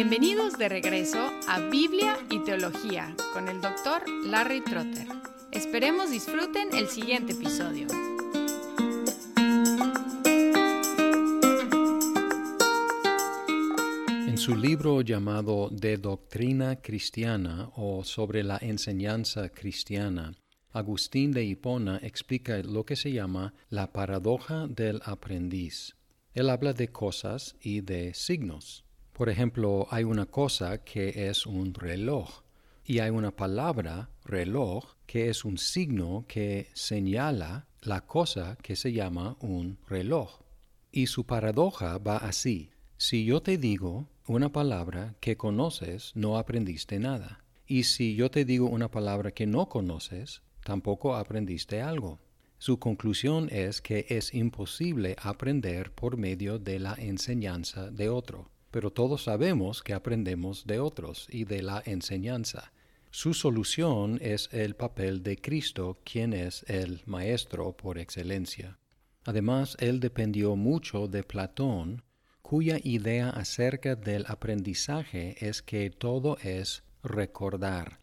Bienvenidos de regreso a Biblia y Teología con el doctor Larry Trotter. Esperemos disfruten el siguiente episodio. En su libro llamado De Doctrina Cristiana o sobre la enseñanza cristiana, Agustín de Hipona explica lo que se llama la paradoja del aprendiz. Él habla de cosas y de signos. Por ejemplo, hay una cosa que es un reloj y hay una palabra reloj que es un signo que señala la cosa que se llama un reloj. Y su paradoja va así. Si yo te digo una palabra que conoces, no aprendiste nada. Y si yo te digo una palabra que no conoces, tampoco aprendiste algo. Su conclusión es que es imposible aprender por medio de la enseñanza de otro pero todos sabemos que aprendemos de otros y de la enseñanza. Su solución es el papel de Cristo, quien es el Maestro por excelencia. Además, él dependió mucho de Platón, cuya idea acerca del aprendizaje es que todo es recordar.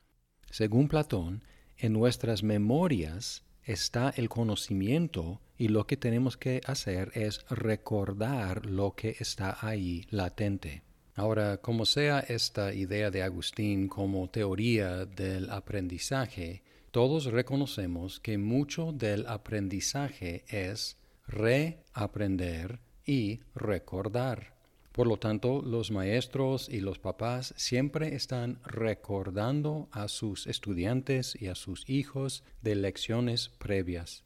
Según Platón, en nuestras memorias está el conocimiento y lo que tenemos que hacer es recordar lo que está ahí latente. Ahora, como sea esta idea de Agustín como teoría del aprendizaje, todos reconocemos que mucho del aprendizaje es reaprender y recordar. Por lo tanto, los maestros y los papás siempre están recordando a sus estudiantes y a sus hijos de lecciones previas.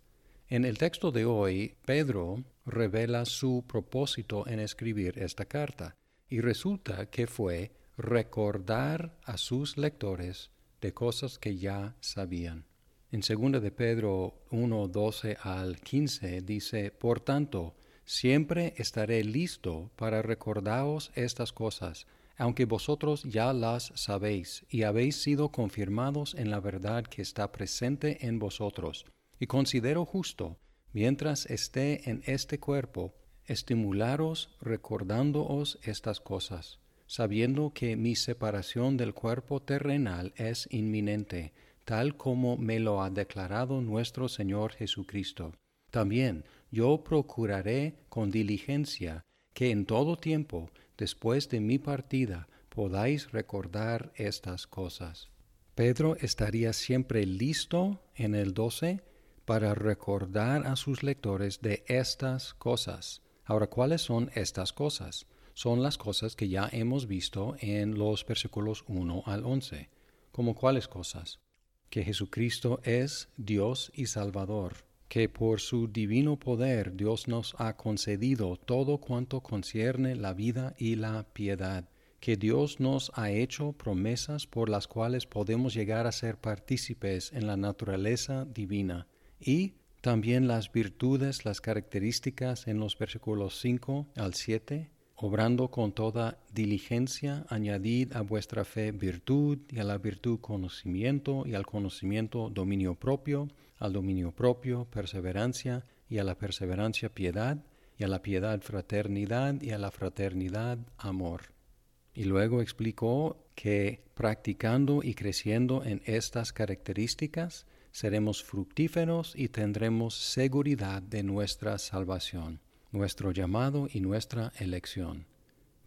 En el texto de hoy, Pedro revela su propósito en escribir esta carta, y resulta que fue recordar a sus lectores de cosas que ya sabían. En 2 de Pedro 1, 12 al 15 dice, Por tanto, Siempre estaré listo para recordaros estas cosas, aunque vosotros ya las sabéis y habéis sido confirmados en la verdad que está presente en vosotros. Y considero justo, mientras esté en este cuerpo, estimularos recordándoos estas cosas, sabiendo que mi separación del cuerpo terrenal es inminente, tal como me lo ha declarado nuestro Señor Jesucristo. También yo procuraré con diligencia que en todo tiempo, después de mi partida, podáis recordar estas cosas. Pedro estaría siempre listo en el 12 para recordar a sus lectores de estas cosas. Ahora, ¿cuáles son estas cosas? Son las cosas que ya hemos visto en los versículos 1 al 11. ¿Como cuáles cosas? Que Jesucristo es Dios y Salvador que por su divino poder Dios nos ha concedido todo cuanto concierne la vida y la piedad, que Dios nos ha hecho promesas por las cuales podemos llegar a ser partícipes en la naturaleza divina, y también las virtudes, las características en los versículos 5 al 7, obrando con toda diligencia, añadid a vuestra fe virtud, y a la virtud conocimiento, y al conocimiento dominio propio, al dominio propio, perseverancia, y a la perseverancia piedad, y a la piedad fraternidad, y a la fraternidad amor. Y luego explicó que practicando y creciendo en estas características, seremos fructíferos y tendremos seguridad de nuestra salvación, nuestro llamado y nuestra elección.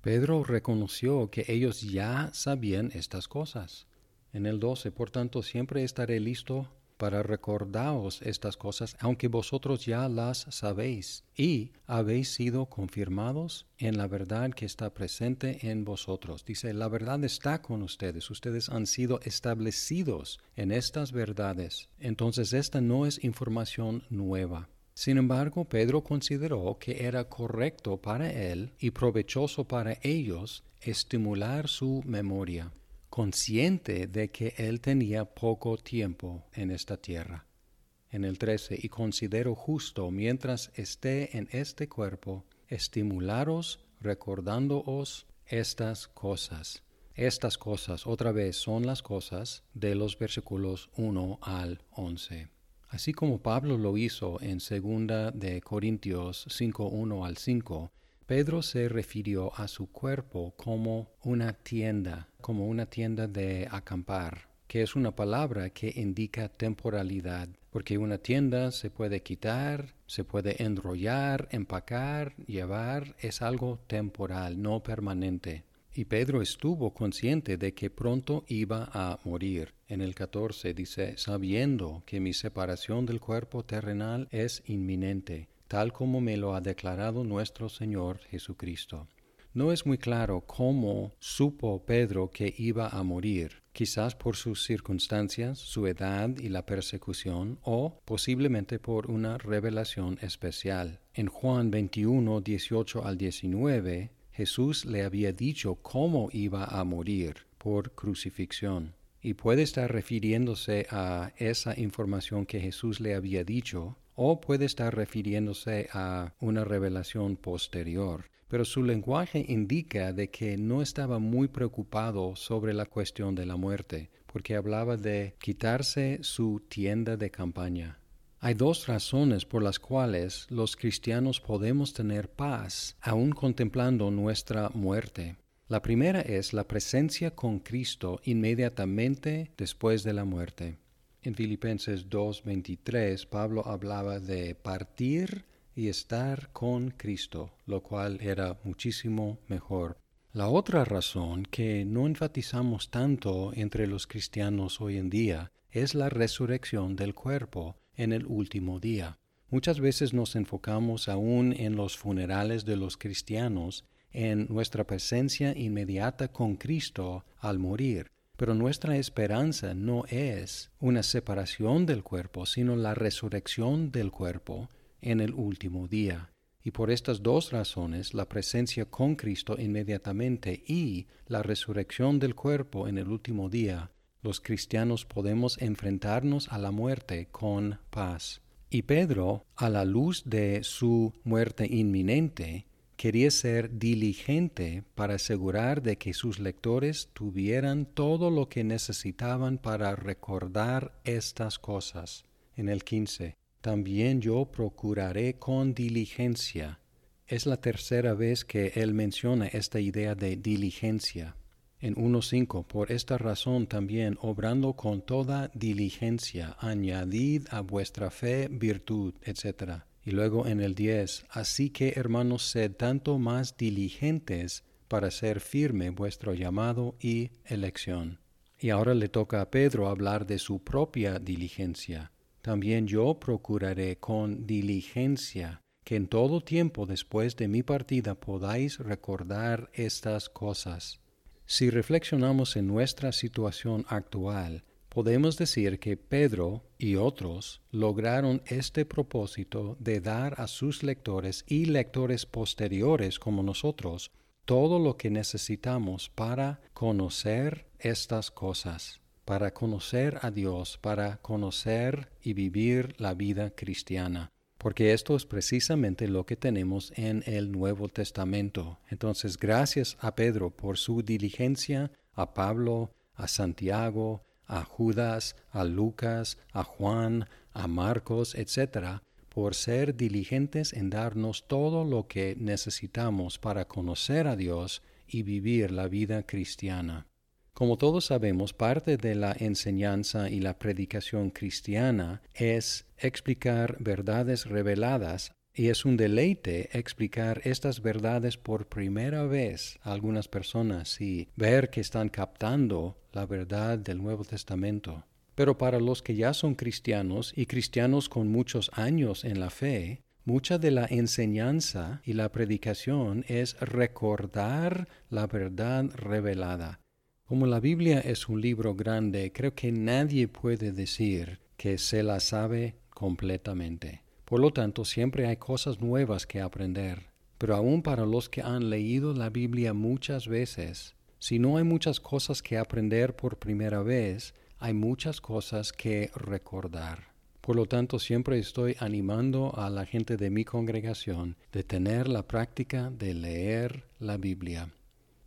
Pedro reconoció que ellos ya sabían estas cosas. En el 12, por tanto, siempre estaré listo para recordaros estas cosas, aunque vosotros ya las sabéis, y habéis sido confirmados en la verdad que está presente en vosotros. Dice, la verdad está con ustedes, ustedes han sido establecidos en estas verdades. Entonces esta no es información nueva. Sin embargo, Pedro consideró que era correcto para él y provechoso para ellos estimular su memoria consciente de que él tenía poco tiempo en esta tierra. En el 13, y considero justo mientras esté en este cuerpo, estimularos recordándoos estas cosas. Estas cosas, otra vez, son las cosas de los versículos 1 al 11. Así como Pablo lo hizo en segunda de Corintios 5, 1 al 5, Pedro se refirió a su cuerpo como una tienda, como una tienda de acampar, que es una palabra que indica temporalidad, porque una tienda se puede quitar, se puede enrollar, empacar, llevar, es algo temporal, no permanente. Y Pedro estuvo consciente de que pronto iba a morir. En el 14 dice, sabiendo que mi separación del cuerpo terrenal es inminente, tal como me lo ha declarado nuestro Señor Jesucristo. No es muy claro cómo supo Pedro que iba a morir, quizás por sus circunstancias, su edad y la persecución, o posiblemente por una revelación especial. En Juan 21, 18 al 19, Jesús le había dicho cómo iba a morir por crucifixión. Y puede estar refiriéndose a esa información que Jesús le había dicho, o puede estar refiriéndose a una revelación posterior. Pero su lenguaje indica de que no estaba muy preocupado sobre la cuestión de la muerte, porque hablaba de quitarse su tienda de campaña. Hay dos razones por las cuales los cristianos podemos tener paz aún contemplando nuestra muerte. La primera es la presencia con Cristo inmediatamente después de la muerte. En Filipenses 2:23 Pablo hablaba de partir y estar con Cristo, lo cual era muchísimo mejor. La otra razón que no enfatizamos tanto entre los cristianos hoy en día es la resurrección del cuerpo en el último día. Muchas veces nos enfocamos aún en los funerales de los cristianos, en nuestra presencia inmediata con Cristo al morir, pero nuestra esperanza no es una separación del cuerpo, sino la resurrección del cuerpo en el último día. Y por estas dos razones, la presencia con Cristo inmediatamente y la resurrección del cuerpo en el último día, los cristianos podemos enfrentarnos a la muerte con paz. Y Pedro, a la luz de su muerte inminente, quería ser diligente para asegurar de que sus lectores tuvieran todo lo que necesitaban para recordar estas cosas. En el 15, también yo procuraré con diligencia. Es la tercera vez que él menciona esta idea de diligencia en 1.5, por esta razón también, obrando con toda diligencia, añadid a vuestra fe virtud, etc. Y luego en el 10, así que hermanos, sed tanto más diligentes para ser firme vuestro llamado y elección. Y ahora le toca a Pedro hablar de su propia diligencia. También yo procuraré con diligencia que en todo tiempo después de mi partida podáis recordar estas cosas si reflexionamos en nuestra situación actual, podemos decir que Pedro y otros lograron este propósito de dar a sus lectores y lectores posteriores como nosotros todo lo que necesitamos para conocer estas cosas, para conocer a Dios, para conocer y vivir la vida cristiana porque esto es precisamente lo que tenemos en el Nuevo Testamento. Entonces, gracias a Pedro por su diligencia, a Pablo, a Santiago, a Judas, a Lucas, a Juan, a Marcos, etc., por ser diligentes en darnos todo lo que necesitamos para conocer a Dios y vivir la vida cristiana. Como todos sabemos, parte de la enseñanza y la predicación cristiana es explicar verdades reveladas y es un deleite explicar estas verdades por primera vez a algunas personas y ver que están captando la verdad del Nuevo Testamento. Pero para los que ya son cristianos y cristianos con muchos años en la fe, mucha de la enseñanza y la predicación es recordar la verdad revelada como la Biblia es un libro grande, creo que nadie puede decir que se la sabe completamente. Por lo tanto, siempre hay cosas nuevas que aprender. Pero aún para los que han leído la Biblia muchas veces, si no hay muchas cosas que aprender por primera vez, hay muchas cosas que recordar. Por lo tanto, siempre estoy animando a la gente de mi congregación de tener la práctica de leer la Biblia.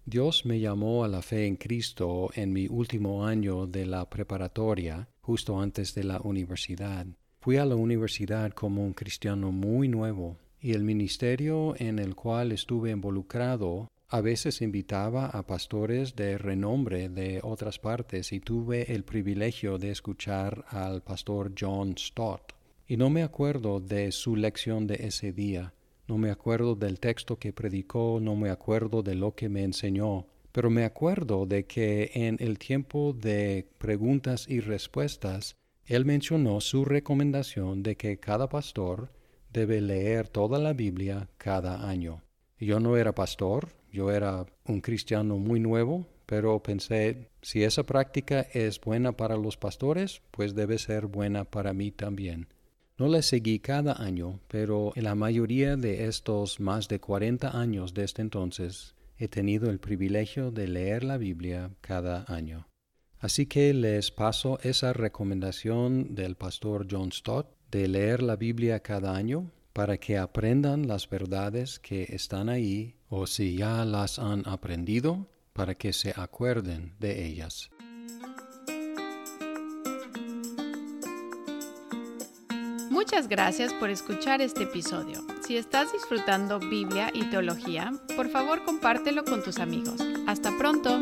Dios me llamó a la fe en Cristo en mi último año de la preparatoria, justo antes de la universidad. Fui a la universidad como un cristiano muy nuevo y el ministerio en el cual estuve involucrado a veces invitaba a pastores de renombre de otras partes y tuve el privilegio de escuchar al pastor John Stott. Y no me acuerdo de su lección de ese día, no me acuerdo del texto que predicó, no me acuerdo de lo que me enseñó, pero me acuerdo de que en el tiempo de preguntas y respuestas, él mencionó su recomendación de que cada pastor debe leer toda la Biblia cada año. Yo no era pastor, yo era un cristiano muy nuevo, pero pensé, si esa práctica es buena para los pastores, pues debe ser buena para mí también. No le seguí cada año, pero en la mayoría de estos más de 40 años desde entonces he tenido el privilegio de leer la Biblia cada año. Así que les paso esa recomendación del pastor John Stott de leer la Biblia cada año para que aprendan las verdades que están ahí o si ya las han aprendido, para que se acuerden de ellas. Muchas gracias por escuchar este episodio. Si estás disfrutando Biblia y teología, por favor compártelo con tus amigos. Hasta pronto.